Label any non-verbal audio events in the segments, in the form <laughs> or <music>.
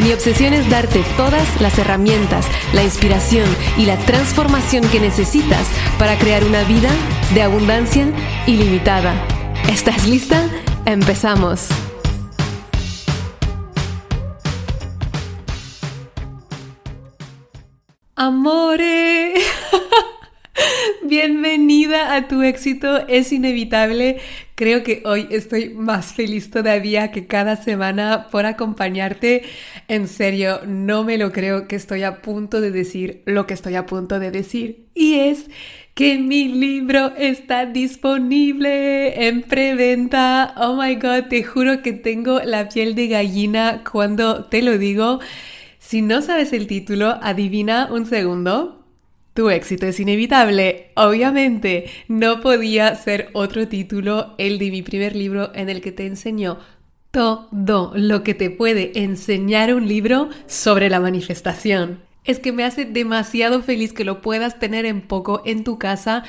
Mi obsesión es darte todas las herramientas, la inspiración y la transformación que necesitas para crear una vida de abundancia ilimitada. ¿Estás lista? Empezamos. Amore. <laughs> Bienvenida a tu éxito, es inevitable. Creo que hoy estoy más feliz todavía que cada semana por acompañarte. En serio, no me lo creo que estoy a punto de decir lo que estoy a punto de decir. Y es que mi libro está disponible en preventa. Oh my god, te juro que tengo la piel de gallina cuando te lo digo. Si no sabes el título, adivina un segundo. Tu éxito es inevitable. Obviamente, no podía ser otro título el de mi primer libro en el que te enseñó todo lo que te puede enseñar un libro sobre la manifestación. Es que me hace demasiado feliz que lo puedas tener en poco en tu casa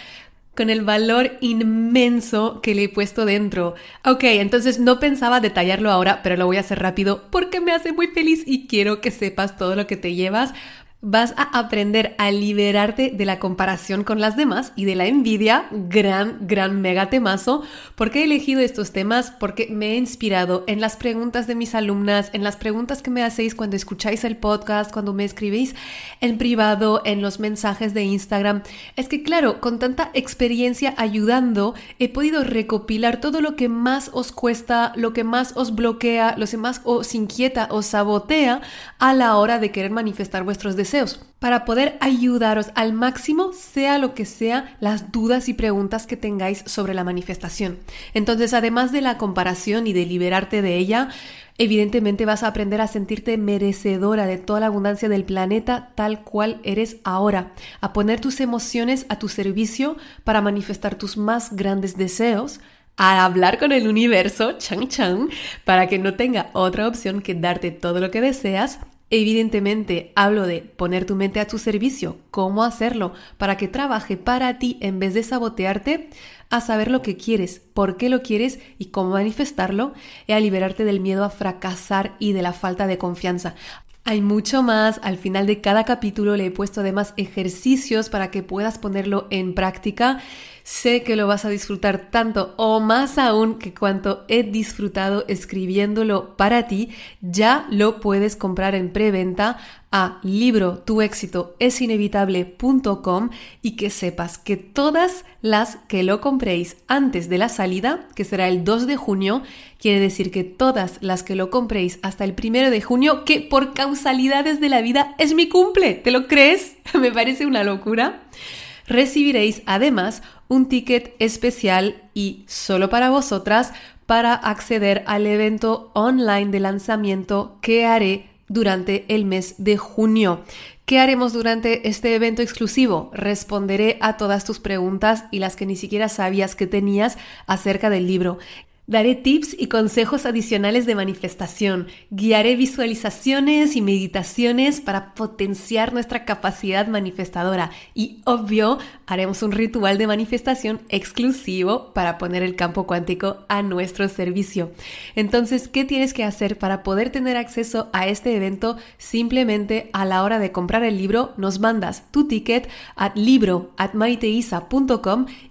con el valor inmenso que le he puesto dentro. Ok, entonces no pensaba detallarlo ahora, pero lo voy a hacer rápido porque me hace muy feliz y quiero que sepas todo lo que te llevas vas a aprender a liberarte de la comparación con las demás y de la envidia, gran, gran mega temazo. ¿Por qué he elegido estos temas? Porque me he inspirado en las preguntas de mis alumnas, en las preguntas que me hacéis cuando escucháis el podcast, cuando me escribís en privado, en los mensajes de Instagram. Es que claro, con tanta experiencia ayudando, he podido recopilar todo lo que más os cuesta, lo que más os bloquea, lo que más os inquieta, os sabotea a la hora de querer manifestar vuestros deseos para poder ayudaros al máximo, sea lo que sea, las dudas y preguntas que tengáis sobre la manifestación. Entonces, además de la comparación y de liberarte de ella, evidentemente vas a aprender a sentirte merecedora de toda la abundancia del planeta tal cual eres ahora, a poner tus emociones a tu servicio para manifestar tus más grandes deseos, a hablar con el universo, chang chang, para que no tenga otra opción que darte todo lo que deseas Evidentemente, hablo de poner tu mente a tu servicio, cómo hacerlo para que trabaje para ti en vez de sabotearte, a saber lo que quieres, por qué lo quieres y cómo manifestarlo, y a liberarte del miedo a fracasar y de la falta de confianza. Hay mucho más, al final de cada capítulo le he puesto además ejercicios para que puedas ponerlo en práctica Sé que lo vas a disfrutar tanto o más aún que cuanto he disfrutado escribiéndolo para ti. Ya lo puedes comprar en preventa a libro tu es y que sepas que todas las que lo compréis antes de la salida, que será el 2 de junio, quiere decir que todas las que lo compréis hasta el 1 de junio, que por causalidades de la vida es mi cumple, ¿te lo crees? <laughs> Me parece una locura recibiréis además un ticket especial y solo para vosotras para acceder al evento online de lanzamiento que haré durante el mes de junio. ¿Qué haremos durante este evento exclusivo? Responderé a todas tus preguntas y las que ni siquiera sabías que tenías acerca del libro. Daré tips y consejos adicionales de manifestación. Guiaré visualizaciones y meditaciones para potenciar nuestra capacidad manifestadora. Y obvio, haremos un ritual de manifestación exclusivo para poner el campo cuántico a nuestro servicio. Entonces, ¿qué tienes que hacer para poder tener acceso a este evento? Simplemente a la hora de comprar el libro, nos mandas tu ticket a libro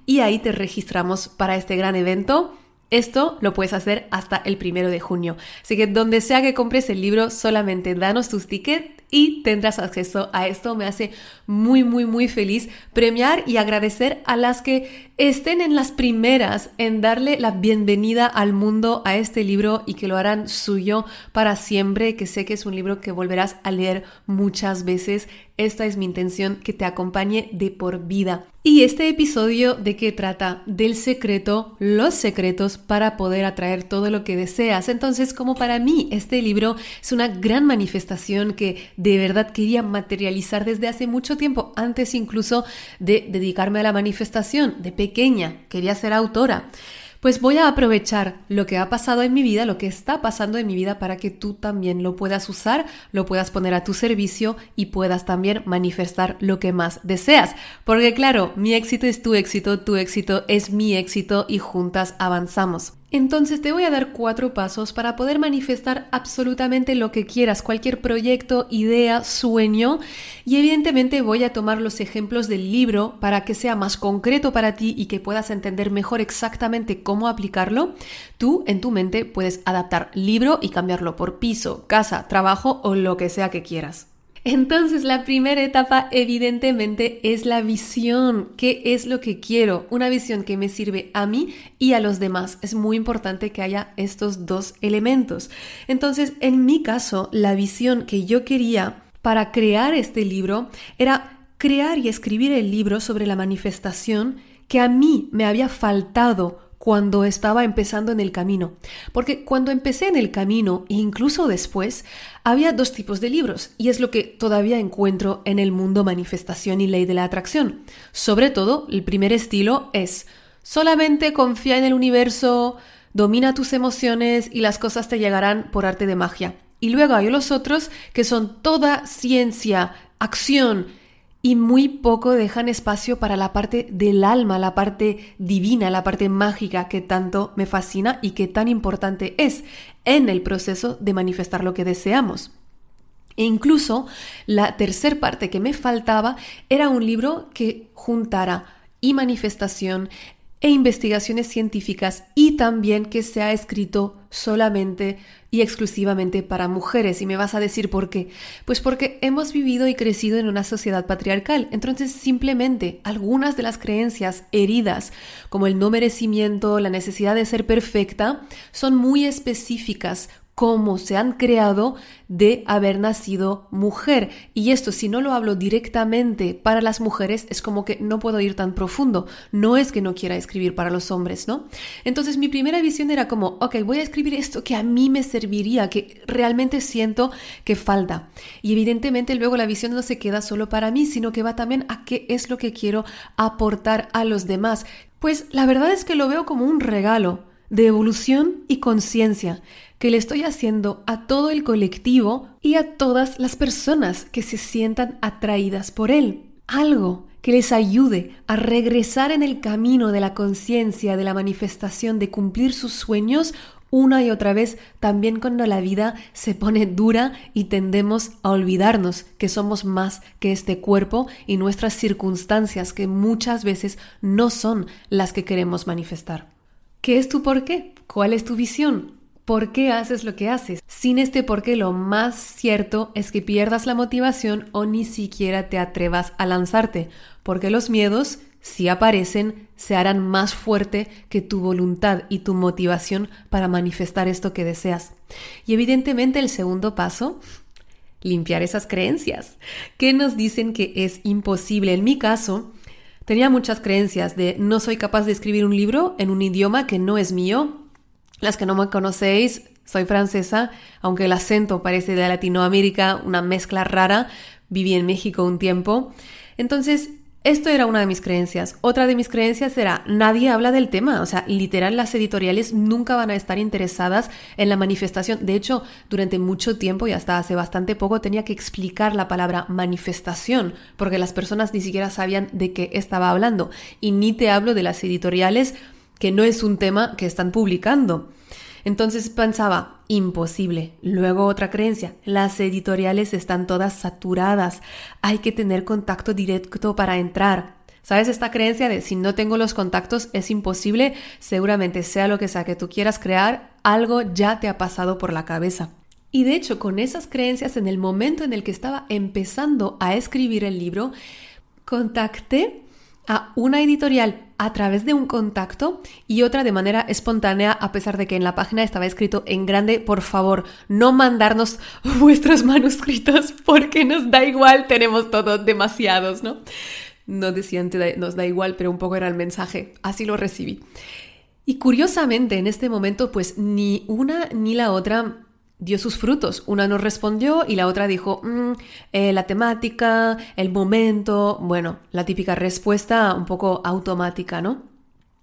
y ahí te registramos para este gran evento esto lo puedes hacer hasta el primero de junio. Así que donde sea que compres el libro, solamente danos tus tickets y tendrás acceso a esto. Me hace muy, muy, muy feliz premiar y agradecer a las que estén en las primeras en darle la bienvenida al mundo a este libro y que lo harán suyo para siempre, que sé que es un libro que volverás a leer muchas veces esta es mi intención, que te acompañe de por vida. Y este episodio de qué trata? Del secreto, los secretos para poder atraer todo lo que deseas. Entonces, como para mí este libro es una gran manifestación que de verdad quería materializar desde hace mucho tiempo, antes incluso de dedicarme a la manifestación, de pequeña, quería ser autora pues voy a aprovechar lo que ha pasado en mi vida, lo que está pasando en mi vida para que tú también lo puedas usar, lo puedas poner a tu servicio y puedas también manifestar lo que más deseas. Porque claro, mi éxito es tu éxito, tu éxito es mi éxito y juntas avanzamos. Entonces te voy a dar cuatro pasos para poder manifestar absolutamente lo que quieras, cualquier proyecto, idea, sueño. Y evidentemente voy a tomar los ejemplos del libro para que sea más concreto para ti y que puedas entender mejor exactamente cómo aplicarlo. Tú en tu mente puedes adaptar libro y cambiarlo por piso, casa, trabajo o lo que sea que quieras. Entonces, la primera etapa evidentemente es la visión. ¿Qué es lo que quiero? Una visión que me sirve a mí y a los demás. Es muy importante que haya estos dos elementos. Entonces, en mi caso, la visión que yo quería para crear este libro era crear y escribir el libro sobre la manifestación que a mí me había faltado cuando estaba empezando en el camino. Porque cuando empecé en el camino, e incluso después, había dos tipos de libros, y es lo que todavía encuentro en el mundo manifestación y ley de la atracción. Sobre todo, el primer estilo es solamente confía en el universo, domina tus emociones y las cosas te llegarán por arte de magia. Y luego hay los otros que son toda ciencia, acción, y muy poco dejan espacio para la parte del alma, la parte divina, la parte mágica que tanto me fascina y que tan importante es en el proceso de manifestar lo que deseamos. E incluso la tercer parte que me faltaba era un libro que juntara y manifestación e investigaciones científicas y también que se ha escrito solamente y exclusivamente para mujeres. Y me vas a decir por qué. Pues porque hemos vivido y crecido en una sociedad patriarcal. Entonces simplemente algunas de las creencias heridas, como el no merecimiento, la necesidad de ser perfecta, son muy específicas cómo se han creado de haber nacido mujer. Y esto, si no lo hablo directamente para las mujeres, es como que no puedo ir tan profundo. No es que no quiera escribir para los hombres, ¿no? Entonces mi primera visión era como, ok, voy a escribir esto que a mí me serviría, que realmente siento que falta. Y evidentemente luego la visión no se queda solo para mí, sino que va también a qué es lo que quiero aportar a los demás. Pues la verdad es que lo veo como un regalo de evolución y conciencia que le estoy haciendo a todo el colectivo y a todas las personas que se sientan atraídas por él. Algo que les ayude a regresar en el camino de la conciencia, de la manifestación, de cumplir sus sueños una y otra vez, también cuando la vida se pone dura y tendemos a olvidarnos que somos más que este cuerpo y nuestras circunstancias que muchas veces no son las que queremos manifestar. ¿Qué es tu por qué? ¿Cuál es tu visión? ¿Por qué haces lo que haces? Sin este por qué lo más cierto es que pierdas la motivación o ni siquiera te atrevas a lanzarte, porque los miedos, si aparecen, se harán más fuerte que tu voluntad y tu motivación para manifestar esto que deseas. Y evidentemente el segundo paso limpiar esas creencias que nos dicen que es imposible. En mi caso, tenía muchas creencias de no soy capaz de escribir un libro en un idioma que no es mío, las que no me conocéis, soy francesa, aunque el acento parece de Latinoamérica, una mezcla rara. Viví en México un tiempo. Entonces, esto era una de mis creencias. Otra de mis creencias era, nadie habla del tema. O sea, literal, las editoriales nunca van a estar interesadas en la manifestación. De hecho, durante mucho tiempo y hasta hace bastante poco tenía que explicar la palabra manifestación, porque las personas ni siquiera sabían de qué estaba hablando. Y ni te hablo de las editoriales que no es un tema que están publicando. Entonces pensaba, imposible. Luego otra creencia, las editoriales están todas saturadas, hay que tener contacto directo para entrar. ¿Sabes esta creencia de si no tengo los contactos es imposible? Seguramente sea lo que sea que tú quieras crear, algo ya te ha pasado por la cabeza. Y de hecho, con esas creencias, en el momento en el que estaba empezando a escribir el libro, contacté a una editorial a través de un contacto y otra de manera espontánea, a pesar de que en la página estaba escrito en grande, por favor, no mandarnos <laughs> vuestros manuscritos porque nos da igual, tenemos todos demasiados, ¿no? No decían nos da igual, pero un poco era el mensaje, así lo recibí. Y curiosamente, en este momento, pues ni una ni la otra dio sus frutos. Una no respondió y la otra dijo, mm, eh, la temática, el momento, bueno, la típica respuesta un poco automática, ¿no?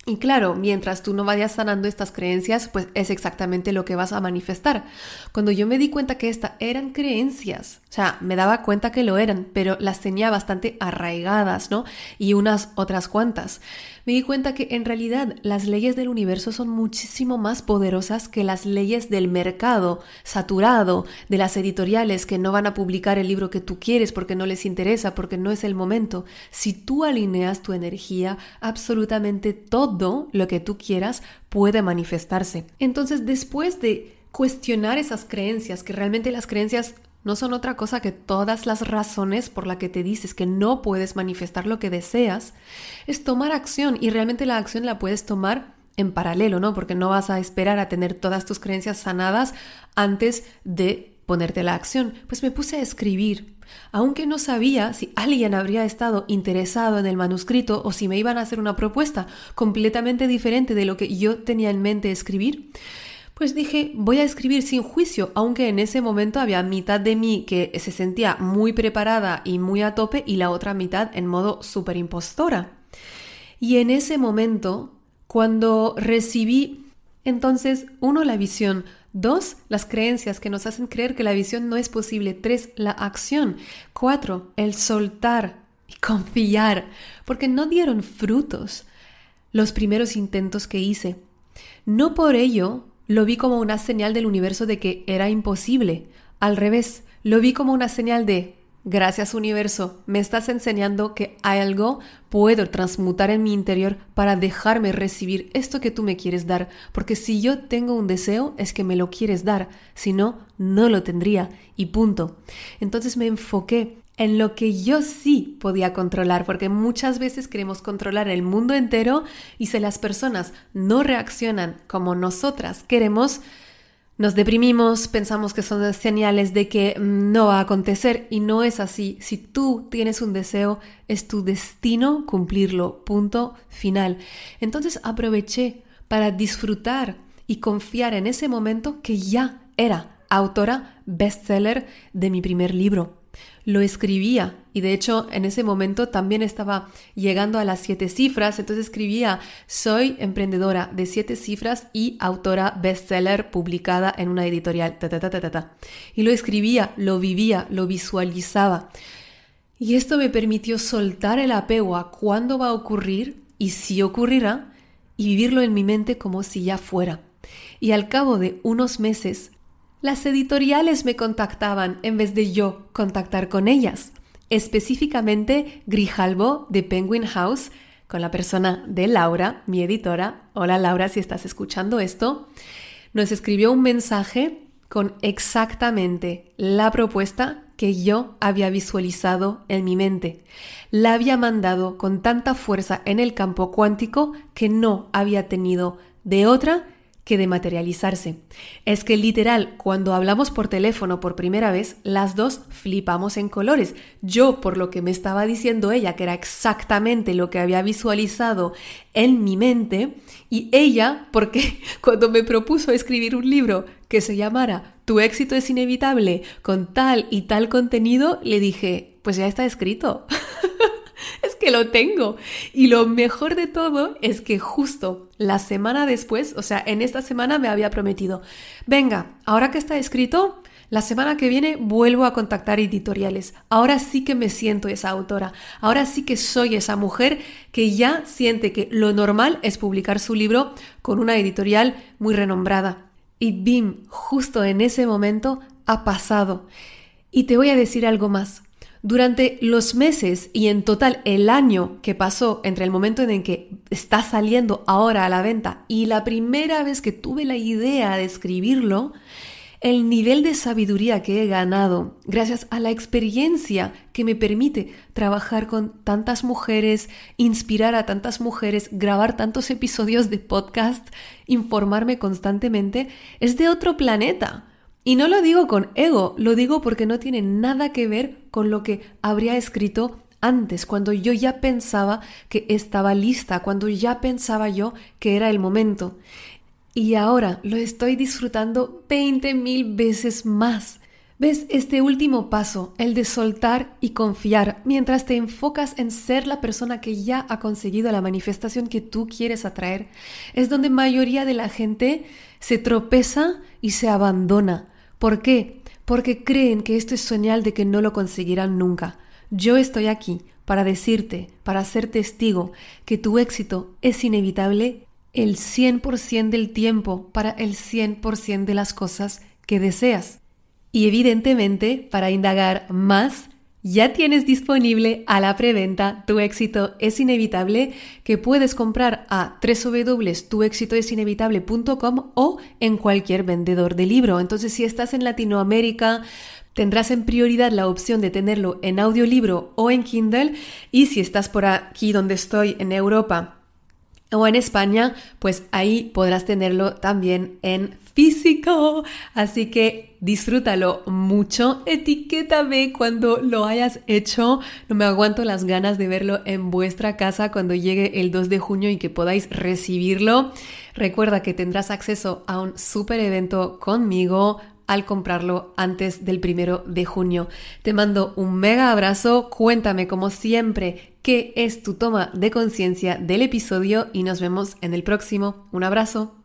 Y claro, mientras tú no vayas sanando estas creencias, pues es exactamente lo que vas a manifestar. Cuando yo me di cuenta que estas eran creencias, o sea, me daba cuenta que lo eran, pero las tenía bastante arraigadas, ¿no? Y unas otras cuantas me di cuenta que en realidad las leyes del universo son muchísimo más poderosas que las leyes del mercado saturado, de las editoriales que no van a publicar el libro que tú quieres porque no les interesa, porque no es el momento. Si tú alineas tu energía, absolutamente todo lo que tú quieras puede manifestarse. Entonces, después de cuestionar esas creencias, que realmente las creencias no son otra cosa que todas las razones por las que te dices que no puedes manifestar lo que deseas, es tomar acción y realmente la acción la puedes tomar en paralelo, ¿no? Porque no vas a esperar a tener todas tus creencias sanadas antes de ponerte la acción. Pues me puse a escribir, aunque no sabía si alguien habría estado interesado en el manuscrito o si me iban a hacer una propuesta completamente diferente de lo que yo tenía en mente escribir. Pues dije, voy a escribir sin juicio, aunque en ese momento había mitad de mí que se sentía muy preparada y muy a tope y la otra mitad en modo super impostora. Y en ese momento, cuando recibí entonces, uno, la visión, dos, las creencias que nos hacen creer que la visión no es posible, tres, la acción, cuatro, el soltar y confiar, porque no dieron frutos los primeros intentos que hice. No por ello lo vi como una señal del universo de que era imposible. Al revés, lo vi como una señal de Gracias universo, me estás enseñando que hay algo puedo transmutar en mi interior para dejarme recibir esto que tú me quieres dar, porque si yo tengo un deseo es que me lo quieres dar, si no, no lo tendría y punto. Entonces me enfoqué en lo que yo sí podía controlar, porque muchas veces queremos controlar el mundo entero y si las personas no reaccionan como nosotras queremos, nos deprimimos, pensamos que son señales de que no va a acontecer y no es así. Si tú tienes un deseo, es tu destino cumplirlo. Punto final. Entonces aproveché para disfrutar y confiar en ese momento que ya era autora bestseller de mi primer libro lo escribía y de hecho en ese momento también estaba llegando a las siete cifras, entonces escribía soy emprendedora de siete cifras y autora bestseller publicada en una editorial. y lo escribía, lo vivía, lo visualizaba. Y esto me permitió soltar el apego a cuándo va a ocurrir y si ocurrirá y vivirlo en mi mente como si ya fuera. Y al cabo de unos meses las editoriales me contactaban en vez de yo contactar con ellas. Específicamente Grijalbo de Penguin House, con la persona de Laura, mi editora. Hola Laura, si estás escuchando esto. Nos escribió un mensaje con exactamente la propuesta que yo había visualizado en mi mente. La había mandado con tanta fuerza en el campo cuántico que no había tenido de otra que de materializarse. Es que literal, cuando hablamos por teléfono por primera vez, las dos flipamos en colores. Yo por lo que me estaba diciendo ella, que era exactamente lo que había visualizado en mi mente, y ella porque <laughs> cuando me propuso escribir un libro que se llamara Tu éxito es inevitable, con tal y tal contenido, le dije, pues ya está escrito. Lo tengo. Y lo mejor de todo es que justo la semana después, o sea, en esta semana me había prometido, venga, ahora que está escrito, la semana que viene vuelvo a contactar editoriales. Ahora sí que me siento esa autora. Ahora sí que soy esa mujer que ya siente que lo normal es publicar su libro con una editorial muy renombrada. Y bim, justo en ese momento ha pasado. Y te voy a decir algo más. Durante los meses y en total el año que pasó entre el momento en que está saliendo ahora a la venta y la primera vez que tuve la idea de escribirlo, el nivel de sabiduría que he ganado gracias a la experiencia que me permite trabajar con tantas mujeres, inspirar a tantas mujeres, grabar tantos episodios de podcast, informarme constantemente, es de otro planeta. Y no lo digo con ego, lo digo porque no tiene nada que ver con lo que habría escrito antes, cuando yo ya pensaba que estaba lista, cuando ya pensaba yo que era el momento. Y ahora lo estoy disfrutando 20 mil veces más. ¿Ves? Este último paso, el de soltar y confiar, mientras te enfocas en ser la persona que ya ha conseguido la manifestación que tú quieres atraer, es donde mayoría de la gente se tropeza y se abandona. ¿Por qué? Porque creen que esto es señal de que no lo conseguirán nunca. Yo estoy aquí para decirte, para ser testigo, que tu éxito es inevitable el 100% del tiempo para el 100% de las cosas que deseas. Y evidentemente, para indagar más, ya tienes disponible a la preventa Tu éxito es inevitable que puedes comprar a www.tuexitoesinevitable.com o en cualquier vendedor de libro. Entonces, si estás en Latinoamérica, tendrás en prioridad la opción de tenerlo en audiolibro o en Kindle y si estás por aquí donde estoy en Europa o en España, pues ahí podrás tenerlo también en físico. Así que disfrútalo mucho. Etiquétame cuando lo hayas hecho. No me aguanto las ganas de verlo en vuestra casa cuando llegue el 2 de junio y que podáis recibirlo. Recuerda que tendrás acceso a un super evento conmigo al comprarlo antes del primero de junio. Te mando un mega abrazo, cuéntame como siempre qué es tu toma de conciencia del episodio y nos vemos en el próximo. Un abrazo.